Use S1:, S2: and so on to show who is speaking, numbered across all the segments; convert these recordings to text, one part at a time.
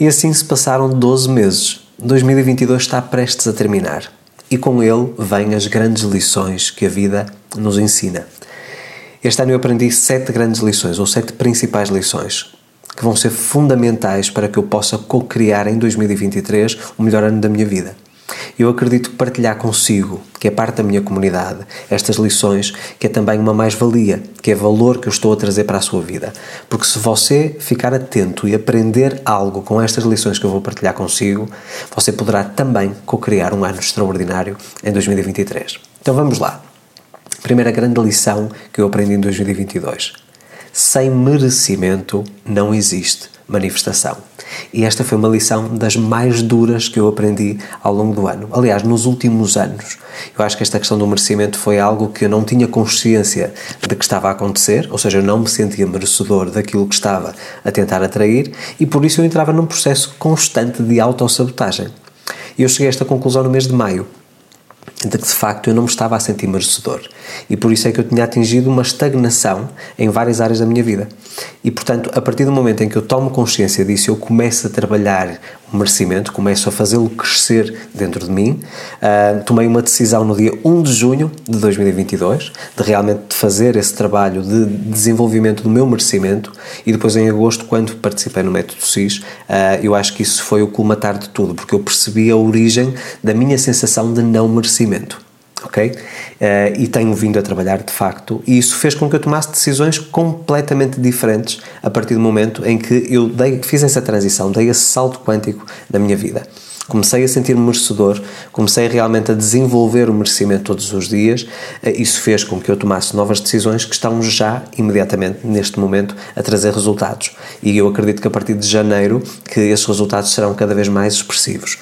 S1: E assim se passaram 12 meses. 2022 está prestes a terminar. E com ele vêm as grandes lições que a vida nos ensina. Este ano eu aprendi sete grandes lições, ou sete principais lições, que vão ser fundamentais para que eu possa co-criar em 2023 o melhor ano da minha vida. Eu acredito que partilhar consigo, que é parte da minha comunidade, estas lições, que é também uma mais-valia, que é valor que eu estou a trazer para a sua vida. Porque se você ficar atento e aprender algo com estas lições que eu vou partilhar consigo, você poderá também co-criar um ano extraordinário em 2023. Então vamos lá. Primeira grande lição que eu aprendi em 2022. Sem merecimento não existe manifestação. E esta foi uma lição das mais duras que eu aprendi ao longo do ano. Aliás, nos últimos anos. Eu acho que esta questão do merecimento foi algo que eu não tinha consciência de que estava a acontecer, ou seja, eu não me sentia merecedor daquilo que estava a tentar atrair e por isso eu entrava num processo constante de autossabotagem. E eu cheguei a esta conclusão no mês de maio de que de facto eu não me estava a sentir merecedor. E por isso é que eu tinha atingido uma estagnação em várias áreas da minha vida. E portanto, a partir do momento em que eu tomo consciência disso, eu começo a trabalhar o merecimento, começo a fazê-lo crescer dentro de mim. Uh, tomei uma decisão no dia 1 de junho de 2022 de realmente fazer esse trabalho de desenvolvimento do meu merecimento e depois em agosto, quando participei no Método SIS, uh, eu acho que isso foi o colmatar de tudo, porque eu percebi a origem da minha sensação de não merecimento ok? Uh, e tenho vindo a trabalhar de facto, e isso fez com que eu tomasse decisões completamente diferentes a partir do momento em que eu dei, fiz essa transição, dei esse salto quântico na minha vida comecei a sentir-me merecedor, comecei realmente a desenvolver o merecimento todos os dias. Eh, isso fez com que eu tomasse novas decisões que estão já, imediatamente, neste momento, a trazer resultados. E eu acredito que a partir de janeiro que esses resultados serão cada vez mais expressivos.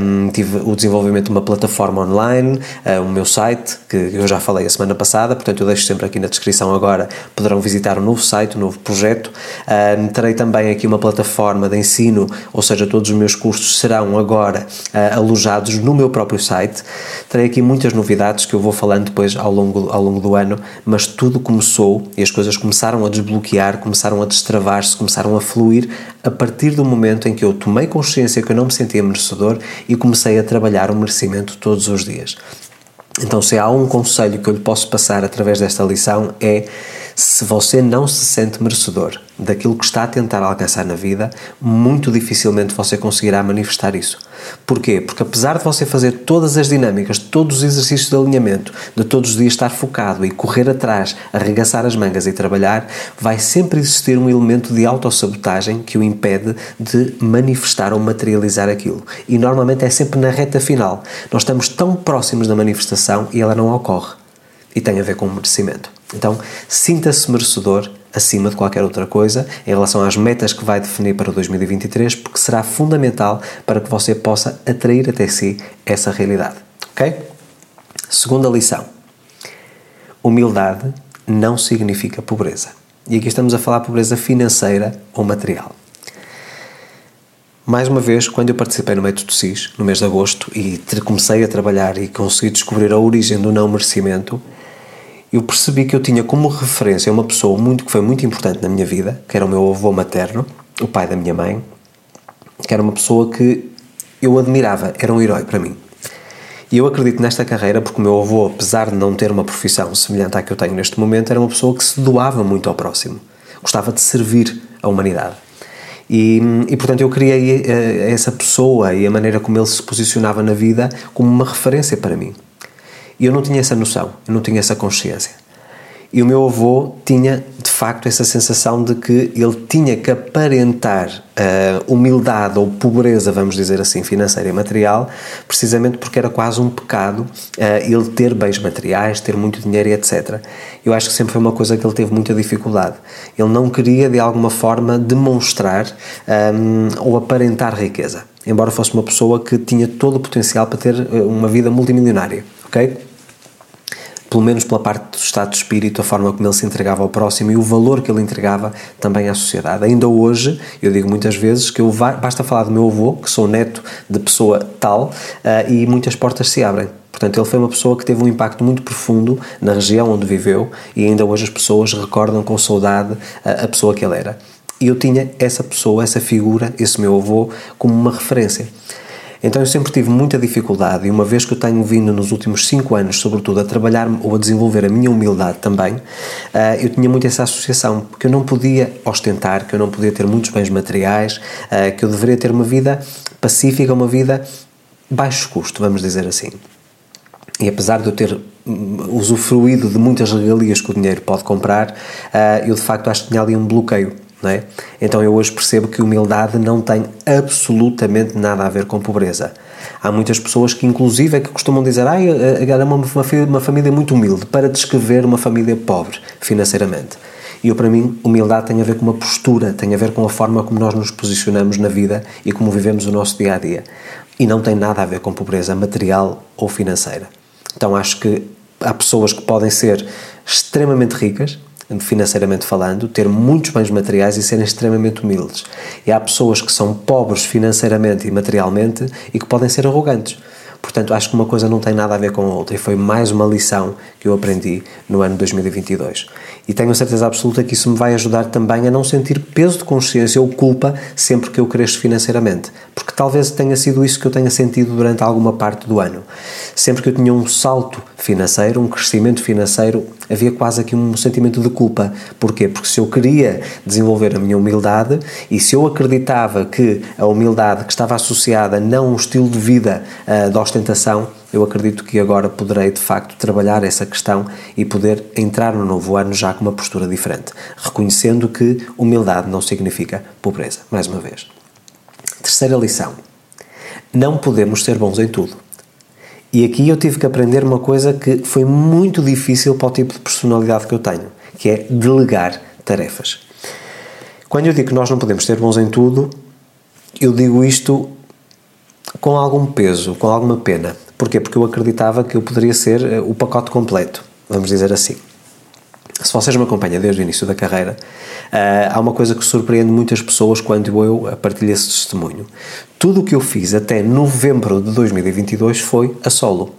S1: Um, tive o desenvolvimento de uma plataforma online, uh, o meu site, que eu já falei a semana passada, portanto eu deixo sempre aqui na descrição agora, poderão visitar o novo site, o novo projeto. Um, terei também aqui uma plataforma de ensino, ou seja, todos os meus cursos serão agora agora uh, alojados no meu próprio site. Terei aqui muitas novidades que eu vou falando depois ao longo, ao longo do ano, mas tudo começou e as coisas começaram a desbloquear, começaram a destravar-se, começaram a fluir a partir do momento em que eu tomei consciência que eu não me sentia merecedor e comecei a trabalhar o merecimento todos os dias. Então, se há um conselho que eu lhe posso passar através desta lição é se você não se sente merecedor daquilo que está a tentar alcançar na vida, muito dificilmente você conseguirá manifestar isso. Porquê? Porque apesar de você fazer todas as dinâmicas, todos os exercícios de alinhamento, de todos os dias estar focado e correr atrás, arregaçar as mangas e trabalhar, vai sempre existir um elemento de autossabotagem que o impede de manifestar ou materializar aquilo. E normalmente é sempre na reta final. Nós estamos tão próximos da manifestação e ela não ocorre. E tem a ver com o merecimento. Então, sinta-se merecedor acima de qualquer outra coisa em relação às metas que vai definir para 2023, porque será fundamental para que você possa atrair até si essa realidade. Ok? Segunda lição: humildade não significa pobreza. E aqui estamos a falar pobreza financeira ou material. Mais uma vez, quando eu participei no Método SIS, no mês de agosto, e comecei a trabalhar e consegui descobrir a origem do não merecimento, eu percebi que eu tinha como referência uma pessoa muito que foi muito importante na minha vida, que era o meu avô materno, o pai da minha mãe, que era uma pessoa que eu admirava, era um herói para mim. E eu acredito nesta carreira porque o meu avô, apesar de não ter uma profissão semelhante à que eu tenho neste momento, era uma pessoa que se doava muito ao próximo, gostava de servir a humanidade. E, e, portanto eu criei eh, essa pessoa e a maneira como ele se posicionava na vida como uma referência para mim. E eu não tinha essa noção, eu não tinha essa consciência. E o meu avô tinha, de facto, essa sensação de que ele tinha que aparentar uh, humildade ou pobreza, vamos dizer assim, financeira e material, precisamente porque era quase um pecado uh, ele ter bens materiais, ter muito dinheiro e etc. Eu acho que sempre foi uma coisa que ele teve muita dificuldade. Ele não queria, de alguma forma, demonstrar um, eh, ou aparentar riqueza, embora fosse uma pessoa que tinha todo o potencial para ter uma vida multimilionária, ok? Pelo menos pela parte do estado de espírito, a forma como ele se entregava ao próximo e o valor que ele entregava também à sociedade. Ainda hoje, eu digo muitas vezes que eu basta falar do meu avô, que sou neto de pessoa tal, uh, e muitas portas se abrem. Portanto, ele foi uma pessoa que teve um impacto muito profundo na região onde viveu e ainda hoje as pessoas recordam com saudade a, a pessoa que ele era. E eu tinha essa pessoa, essa figura, esse meu avô, como uma referência. Então eu sempre tive muita dificuldade e uma vez que eu tenho vindo nos últimos cinco anos, sobretudo, a trabalhar ou a desenvolver a minha humildade também, eh, eu tinha muito essa associação, porque eu não podia ostentar, que eu não podia ter muitos bens materiais, eh, que eu deveria ter uma vida pacífica, uma vida baixo custo, vamos dizer assim. E apesar de eu ter hum, usufruído de muitas regalias que o dinheiro pode comprar, eh, eu de facto acho que tinha ali um bloqueio não é? Então eu hoje percebo que humildade não tem absolutamente nada a ver com pobreza. Há muitas pessoas que, inclusive, é que costumam dizer ah, era uma, uma família muito humilde, para descrever uma família pobre financeiramente. E eu, para mim, humildade tem a ver com uma postura, tem a ver com a forma como nós nos posicionamos na vida e como vivemos o nosso dia a dia. E não tem nada a ver com pobreza material ou financeira. Então acho que há pessoas que podem ser extremamente ricas, financeiramente falando, ter muitos bens materiais e serem extremamente humildes. E há pessoas que são pobres financeiramente e materialmente e que podem ser arrogantes. Portanto, acho que uma coisa não tem nada a ver com a outra e foi mais uma lição que eu aprendi no ano 2022. E tenho a certeza absoluta que isso me vai ajudar também a não sentir peso de consciência ou culpa sempre que eu cresço financeiramente, porque talvez tenha sido isso que eu tenha sentido durante alguma parte do ano. Sempre que eu tinha um salto financeiro, um crescimento financeiro, havia quase aqui um sentimento de culpa. Porquê? Porque se eu queria desenvolver a minha humildade e se eu acreditava que a humildade que estava associada não um estilo de vida uh, de ostentação, eu acredito que agora poderei de facto trabalhar essa questão e poder entrar no novo ano já com uma postura diferente, reconhecendo que humildade não significa pobreza. Mais uma vez. Terceira lição: não podemos ser bons em tudo. E aqui eu tive que aprender uma coisa que foi muito difícil para o tipo de personalidade que eu tenho, que é delegar tarefas. Quando eu digo que nós não podemos ser bons em tudo, eu digo isto com algum peso, com alguma pena. Porquê? Porque eu acreditava que eu poderia ser eh, o pacote completo, vamos dizer assim. Se vocês me acompanham desde o início da carreira, uh, há uma coisa que surpreende muitas pessoas quando eu partilho esse testemunho. Tudo o que eu fiz até novembro de 2022 foi a solo.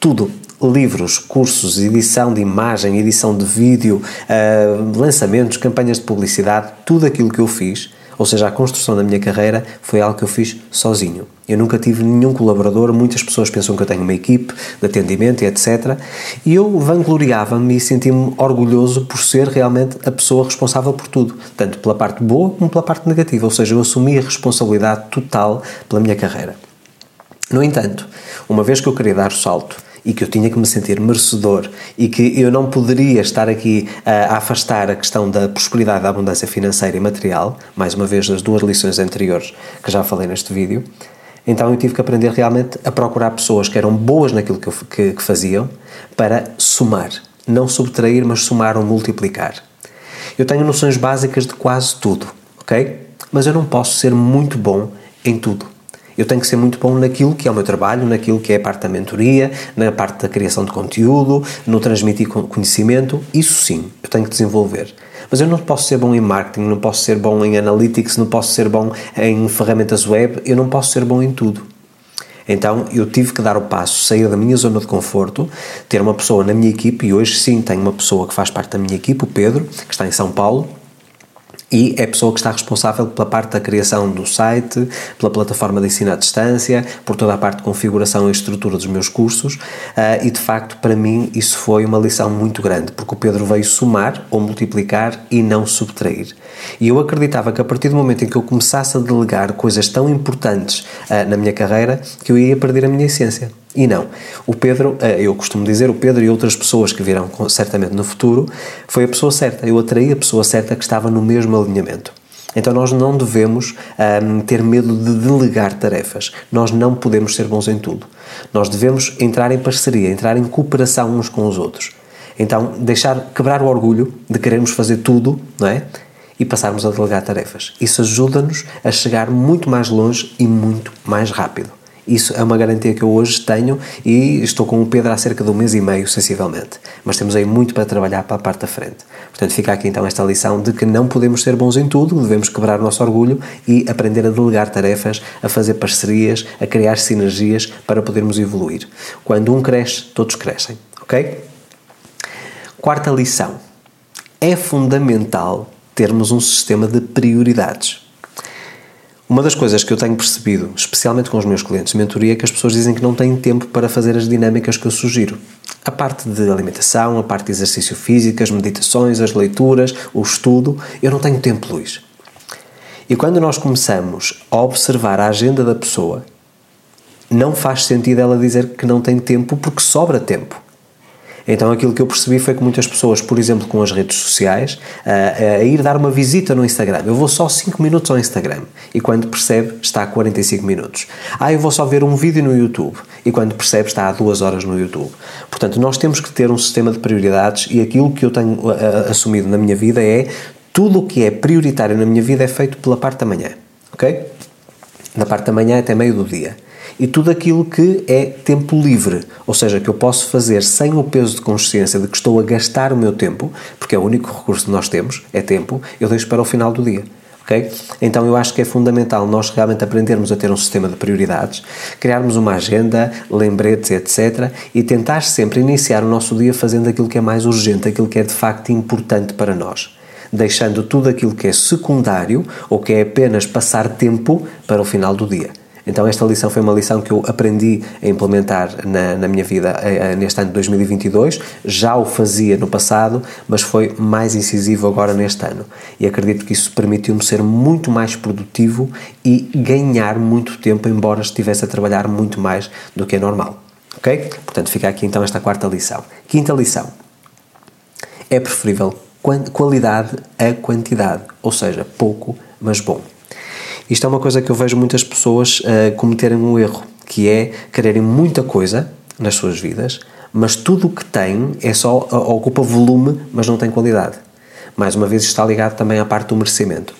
S1: Tudo. Livros, cursos, edição de imagem, edição de vídeo, uh, lançamentos, campanhas de publicidade, tudo aquilo que eu fiz ou seja, a construção da minha carreira foi algo que eu fiz sozinho. Eu nunca tive nenhum colaborador, muitas pessoas pensam que eu tenho uma equipe de atendimento e etc. E eu vangloriava-me e sentia-me orgulhoso por ser realmente a pessoa responsável por tudo, tanto pela parte boa como pela parte negativa, ou seja, eu assumi a responsabilidade total pela minha carreira. No entanto, uma vez que eu queria dar o salto e que eu tinha que me sentir merecedor e que eu não poderia estar aqui a afastar a questão da prosperidade, da abundância financeira e material, mais uma vez das duas lições anteriores que já falei neste vídeo, então eu tive que aprender realmente a procurar pessoas que eram boas naquilo que, eu, que, que faziam para somar, não subtrair, mas somar ou multiplicar. Eu tenho noções básicas de quase tudo, ok? Mas eu não posso ser muito bom em tudo. Eu tenho que ser muito bom naquilo que é o meu trabalho, naquilo que é a parte da mentoria, na parte da criação de conteúdo, no transmitir conhecimento. Isso sim, eu tenho que desenvolver. Mas eu não posso ser bom em marketing, não posso ser bom em analytics, não posso ser bom em ferramentas web, eu não posso ser bom em tudo. Então eu tive que dar o passo, sair da minha zona de conforto, ter uma pessoa na minha equipe, e hoje sim tenho uma pessoa que faz parte da minha equipe, o Pedro, que está em São Paulo, e é a pessoa que está responsável pela parte da criação do site, pela plataforma de ensino à distância, por toda a parte de configuração e estrutura dos meus cursos uh, e de facto para mim isso foi uma lição muito grande porque o Pedro veio somar ou multiplicar e não subtrair. E eu acreditava que a partir do momento em que eu começasse a delegar coisas tão importantes uh, na minha carreira que eu ia perder a minha essência. E não. O Pedro, eh, eu costumo dizer, o Pedro e outras pessoas que virão certamente no futuro, foi a pessoa certa. Eu atraí a pessoa certa que estava no mesmo alinhamento. Então nós não devemos um, ter medo de delegar tarefas. Nós não podemos ser bons em tudo. Nós devemos entrar em parceria, entrar em cooperação uns com os outros. Então deixar quebrar o orgulho de querermos fazer tudo, não é? E passarmos a delegar tarefas. Isso ajuda-nos a chegar muito mais longe e muito mais rápido. Isso é uma garantia que eu hoje tenho e estou com o Pedro há cerca de um mês e meio, sensivelmente. Mas temos aí muito para trabalhar para a parte da frente. Portanto, fica aqui então esta lição de que não podemos ser bons em tudo, devemos quebrar o nosso orgulho e aprender a delegar tarefas, a fazer parcerias, a criar sinergias para podermos evoluir. Quando um cresce, todos crescem, ok? Quarta lição. É fundamental termos um sistema de prioridades. Uma das coisas que eu tenho percebido, especialmente com os meus clientes de mentoria, é que as pessoas dizem que não têm tempo para fazer as dinâmicas que eu sugiro. A parte de alimentação, a parte de exercício físico, as meditações, as leituras, o estudo, eu não tenho tempo, Luís. E quando nós começamos a observar a agenda da pessoa, não faz sentido ela dizer que não tem tempo porque sobra tempo. Então aquilo que eu percebi foi que muitas pessoas, por exemplo, com as redes sociais, a, a ir dar uma visita no Instagram. Eu vou só 5 minutos ao Instagram e quando percebe está a 45 minutos. Ah, eu vou só ver um vídeo no YouTube e quando percebe está há 2 horas no YouTube. Portanto, nós temos que ter um sistema de prioridades e aquilo que eu tenho assumido na minha vida é tudo o que é prioritário na minha vida é feito pela parte da manhã, ok? Da parte da manhã até meio do dia e tudo aquilo que é tempo livre, ou seja, que eu posso fazer sem o peso de consciência de que estou a gastar o meu tempo, porque é o único recurso que nós temos, é tempo, eu deixo para o final do dia. Okay? Então eu acho que é fundamental nós realmente aprendermos a ter um sistema de prioridades, criarmos uma agenda, lembretes, etc. e tentar sempre iniciar o nosso dia fazendo aquilo que é mais urgente, aquilo que é de facto importante para nós, deixando tudo aquilo que é secundário ou que é apenas passar tempo para o final do dia. Então, esta lição foi uma lição que eu aprendi a implementar na, na minha vida eh, eh, neste ano de 2022. Já o fazia no passado, mas foi mais incisivo agora neste ano. E acredito que isso permitiu-me ser muito mais produtivo e ganhar muito tempo, embora estivesse a trabalhar muito mais do que é normal. Ok? Portanto, fica aqui então esta quarta lição. Quinta lição. É preferível qualidade a quantidade, ou seja, pouco, mas bom. Isto é uma coisa que eu vejo muitas pessoas uh, cometerem um erro, que é quererem muita coisa nas suas vidas, mas tudo o que têm é só ocupa volume, mas não tem qualidade. Mais uma vez, está ligado também à parte do merecimento.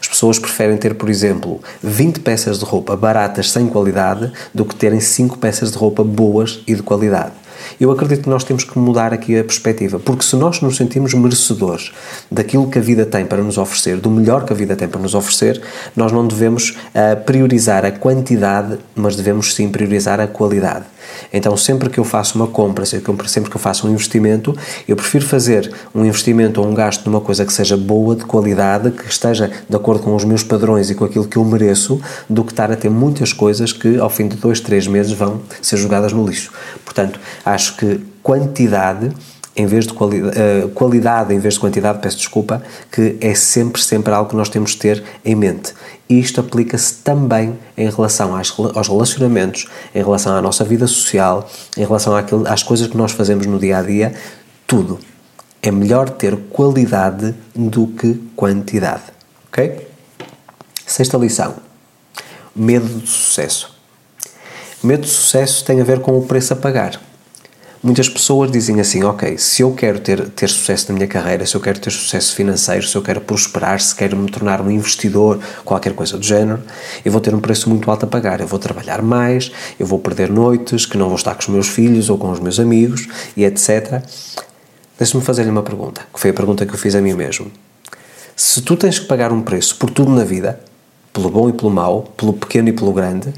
S1: As pessoas preferem ter, por exemplo, 20 peças de roupa baratas sem qualidade do que terem 5 peças de roupa boas e de qualidade. Eu acredito que nós temos que mudar aqui a perspectiva, porque se nós nos sentimos merecedores daquilo que a vida tem para nos oferecer, do melhor que a vida tem para nos oferecer, nós não devemos uh, priorizar a quantidade, mas devemos sim priorizar a qualidade. Então, sempre que eu faço uma compra, sempre que eu faço um investimento, eu prefiro fazer um investimento ou um gasto numa coisa que seja boa, de qualidade, que esteja de acordo com os meus padrões e com aquilo que eu mereço, do que estar a ter muitas coisas que ao fim de dois, três meses vão ser jogadas no lixo. Portanto, acho que quantidade em vez de qualidade, uh, qualidade em vez de quantidade, peço desculpa, que é sempre, sempre algo que nós temos de ter em mente. E isto aplica-se também em relação às, aos relacionamentos, em relação à nossa vida social, em relação àquilo, às coisas que nós fazemos no dia a dia, tudo. É melhor ter qualidade do que quantidade. Ok? Sexta lição: medo do sucesso. Medo do sucesso tem a ver com o preço a pagar. Muitas pessoas dizem assim: ok, se eu quero ter, ter sucesso na minha carreira, se eu quero ter sucesso financeiro, se eu quero prosperar, se quero me tornar um investidor, qualquer coisa do género, eu vou ter um preço muito alto a pagar. Eu vou trabalhar mais, eu vou perder noites, que não vou estar com os meus filhos ou com os meus amigos e etc. Deixa-me fazer-lhe uma pergunta, que foi a pergunta que eu fiz a mim mesmo. Se tu tens que pagar um preço por tudo na vida, pelo bom e pelo mau, pelo pequeno e pelo grande,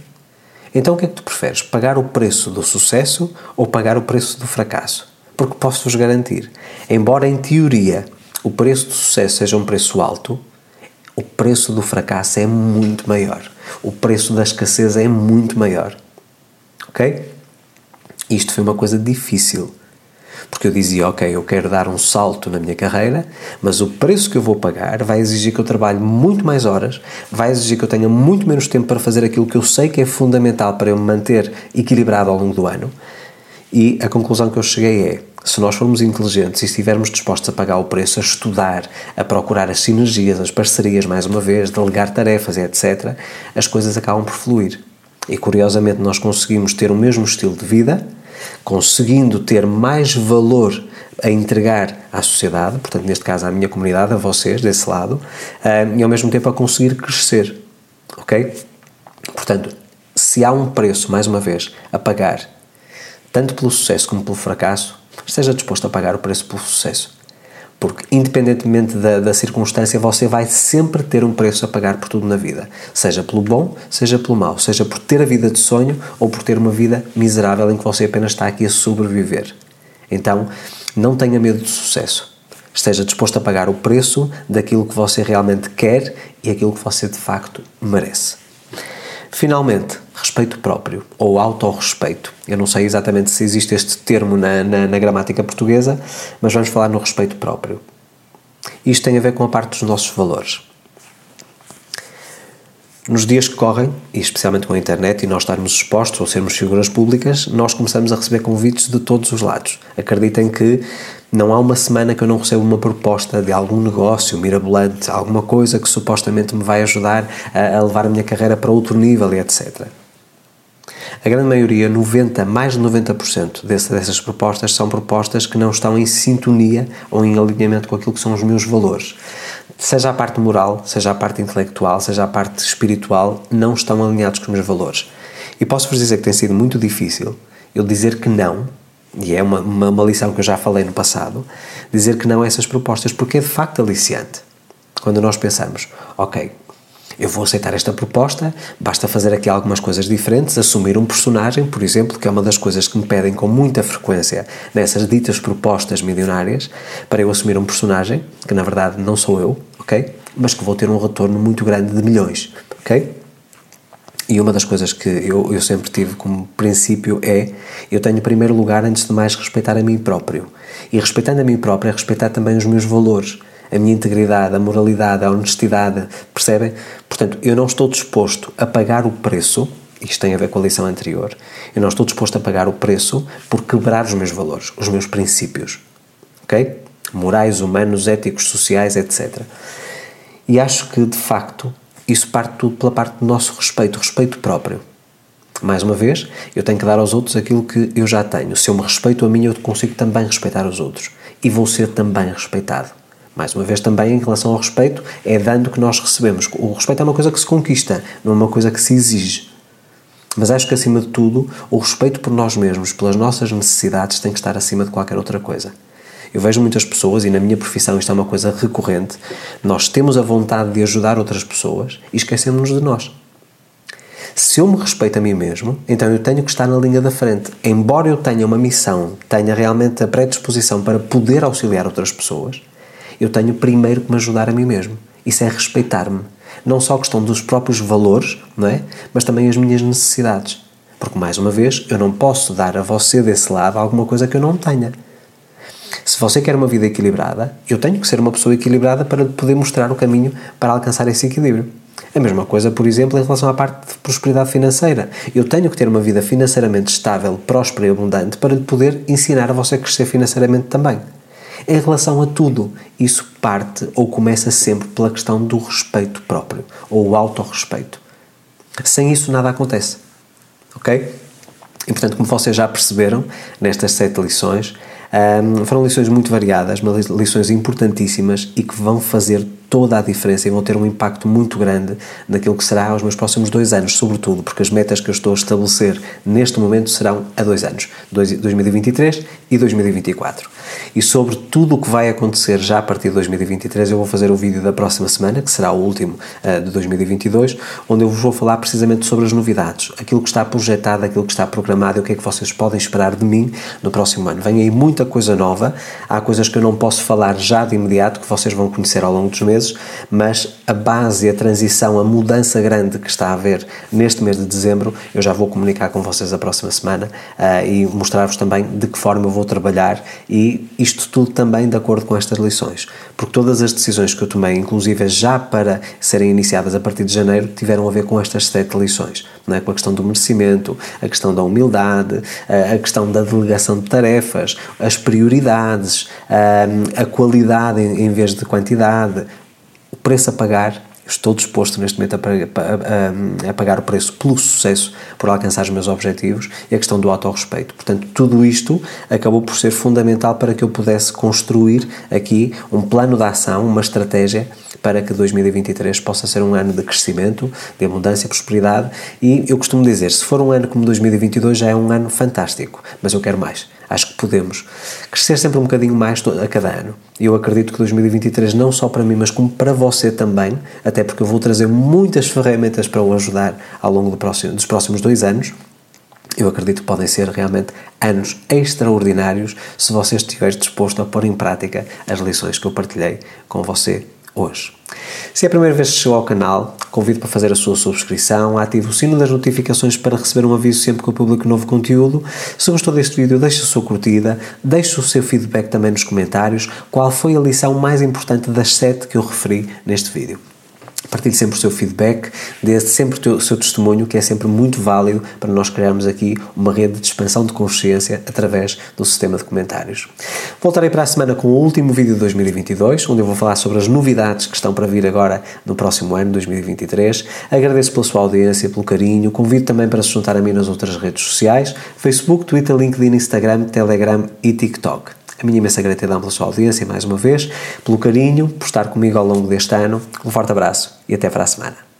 S1: então o que é que tu preferes? Pagar o preço do sucesso ou pagar o preço do fracasso? Porque posso-vos garantir, embora em teoria o preço do sucesso seja um preço alto, o preço do fracasso é muito maior. O preço da escassez é muito maior. Ok? Isto foi uma coisa difícil porque eu dizia, ok, eu quero dar um salto na minha carreira, mas o preço que eu vou pagar vai exigir que eu trabalhe muito mais horas, vai exigir que eu tenha muito menos tempo para fazer aquilo que eu sei que é fundamental para eu me manter equilibrado ao longo do ano. E a conclusão que eu cheguei é: se nós formos inteligentes e estivermos dispostos a pagar o preço, a estudar, a procurar as sinergias, as parcerias, mais uma vez, delegar tarefas, etc., as coisas acabam por fluir. E curiosamente, nós conseguimos ter o mesmo estilo de vida conseguindo ter mais valor a entregar à sociedade, portanto, neste caso à minha comunidade, a vocês, desse lado, eh, e ao mesmo tempo a conseguir crescer. Ok? Portanto, se há um preço, mais uma vez, a pagar, tanto pelo sucesso como pelo fracasso, esteja disposto a pagar o preço pelo sucesso. Porque, independentemente da, da, circunstância, você vai sempre ter um preço a pagar por tudo na vida. Seja pelo bom, seja pelo mau. Seja por ter a vida de sonho ou por ter uma vida miserável em que você apenas está aqui a sobreviver. Então, não tenha medo do sucesso. Esteja disposto a pagar o preço daquilo que você realmente quer e aquilo que você de facto merece. Finalmente, respeito próprio ou autorrespeito. Eu não sei exatamente se existe este termo na, na, na, gramática portuguesa, mas vamos falar no respeito próprio. Isto tem a ver com a parte dos nossos valores. Nos dias que correm, e especialmente com a internet e nós estarmos expostos ou sermos figuras públicas, nós começamos a receber convites de todos os lados. Acreditem que não há uma semana que eu não recebo uma proposta de algum negócio mirabolante, alguma coisa que supostamente me vai ajudar a, a levar a minha carreira para outro nível e etc. A grande maioria, 90, mais de 90% desse, dessas propostas são propostas que não estão em sintonia ou em alinhamento com aquilo que são os meus valores. Seja a parte moral, seja a parte intelectual, seja a parte espiritual, não estão alinhados com os meus valores. E posso-vos dizer que tem sido muito difícil eu dizer que não e é uma, uma, uma, lição que eu já falei no passado, dizer que não a essas propostas, porque é de facto aliciante. Quando nós pensamos, ok, eu vou aceitar esta proposta, basta fazer aqui algumas coisas diferentes, assumir um personagem, por exemplo, que é uma das coisas que me pedem com muita frequência nessas ditas propostas milionárias, para eu assumir um personagem, que na verdade não sou eu, ok? Mas que vou ter um retorno muito grande de milhões, ok? E uma das coisas que eu, eu sempre tive como princípio é eu tenho em primeiro lugar, antes de mais, respeitar a mim próprio. E respeitando a mim próprio é respeitar também os meus valores, a minha integridade, a moralidade, a honestidade, percebem? Portanto, eu não estou disposto a pagar o preço, isto tem a ver com a lição anterior, eu não estou disposto a pagar o preço por quebrar os meus valores, os meus princípios, ok? Morais, humanos, éticos, sociais, etc. E acho que, de facto, isso parte tudo pela parte do nosso respeito, respeito próprio. Mais uma vez, eu tenho que dar aos outros aquilo que eu já tenho. Se eu me respeito a mim, eu consigo também respeitar os outros. E vou ser também respeitado. Mais uma vez, também em relação ao respeito, é dando que nós recebemos. O respeito é uma coisa que se conquista, não é uma coisa que se exige. Mas acho que, acima de tudo, o respeito por nós mesmos, pelas nossas necessidades, tem que estar acima de qualquer outra coisa. Eu vejo muitas pessoas, e na minha profissão isto é uma coisa recorrente, nós temos a vontade de ajudar outras pessoas e esquecemos-nos de nós. Se eu me respeito a mim mesmo, então eu tenho que estar na linha da frente. Embora eu tenha uma missão, tenha realmente a predisposição para poder auxiliar outras pessoas, eu tenho primeiro que me ajudar a mim mesmo. Isso é respeitar-me. Não só a questão dos próprios valores, não é? Mas também as minhas necessidades. Porque, mais uma vez, eu não posso dar a você desse lado alguma coisa que eu não tenha. Se você quer uma vida equilibrada, eu tenho que ser uma pessoa equilibrada para poder mostrar o caminho para alcançar esse equilíbrio. A mesma coisa, por exemplo, em relação à parte de prosperidade financeira. Eu tenho que ter uma vida financeiramente estável, próspera e abundante para lhe poder ensinar a você a crescer financeiramente também. Em relação a tudo, isso parte ou começa sempre pela questão do respeito próprio, ou o autorrespeito. Sem isso, nada acontece. Ok? E portanto, como vocês já perceberam nestas sete lições, um, foram lições muito variadas, mas lições importantíssimas e que vão fazer toda a diferença e vão ter um impacto muito grande naquilo que será os meus próximos dois anos, sobretudo porque as metas que eu estou a estabelecer neste momento serão a dois anos, 2023 e 2024. E sobre tudo o que vai acontecer já a partir de 2023, eu vou fazer o vídeo da próxima semana, que será o último uh, de 2022, onde eu vos vou falar precisamente sobre as novidades, aquilo que está projetado, aquilo que está programado e o que é que vocês podem esperar de mim no próximo ano. Vem aí muita coisa nova, há coisas que eu não posso falar já de imediato, que vocês vão conhecer ao longo dos meses meses, mas a base, a transição, a mudança grande que está a haver neste mês de dezembro, eu já vou comunicar com vocês a próxima semana uh, e mostrar-vos também de que forma eu vou trabalhar e isto tudo também de acordo com estas lições, porque todas as decisões que eu tomei, inclusive já para serem iniciadas a partir de janeiro, tiveram a ver com estas sete lições, não é? com a questão do merecimento, a questão da humildade, a questão da delegação de tarefas, as prioridades, a qualidade em vez de quantidade, preço a pagar, estou disposto neste momento a, a, a, a, pagar o preço pelo sucesso, por alcançar os meus objetivos e a questão do autorrespeito. Portanto, tudo isto acabou por ser fundamental para que eu pudesse construir aqui um plano de ação, uma estratégia para que 2023 possa ser um ano de crescimento, de abundância e prosperidade. E eu costumo dizer, se for um ano como 2022 já é um ano fantástico, mas eu quero mais. Acho que podemos. Crescer sempre um bocadinho mais a cada ano. E eu acredito que 2023, não só para mim, mas como para você também, até porque eu vou trazer muitas ferramentas para o ajudar ao longo do próximo, dos próximos dois anos, eu acredito que podem ser realmente anos extraordinários se você estiver disposto a pôr em prática as lições que eu partilhei com você hoje. Se é a primeira vez que chegou ao canal, convido para fazer a sua subscrição, ative o sino das notificações para receber um aviso sempre que eu publico novo conteúdo. Se gostou deste vídeo, deixe a sua curtida, deixe o seu feedback também nos comentários. Qual foi a lição mais importante das sete que eu referi neste vídeo? Partilhe sempre o seu feedback, dê sempre o seu testemunho, que é sempre muito válido para nós criarmos aqui uma rede de expansão de consciência através do sistema de comentários. Voltarei para a semana com o último vídeo de 2022, onde eu vou falar sobre as novidades que estão para vir agora no próximo ano, 2023. Agradeço pela sua audiência, pelo carinho, convido também para se juntar a mim nas outras redes sociais, Facebook, Twitter, LinkedIn, Instagram, Telegram e TikTok. Minha imensa gratidão pela sua audiência, mais uma vez, pelo carinho, por estar comigo ao longo deste ano. Um forte abraço e até para a semana.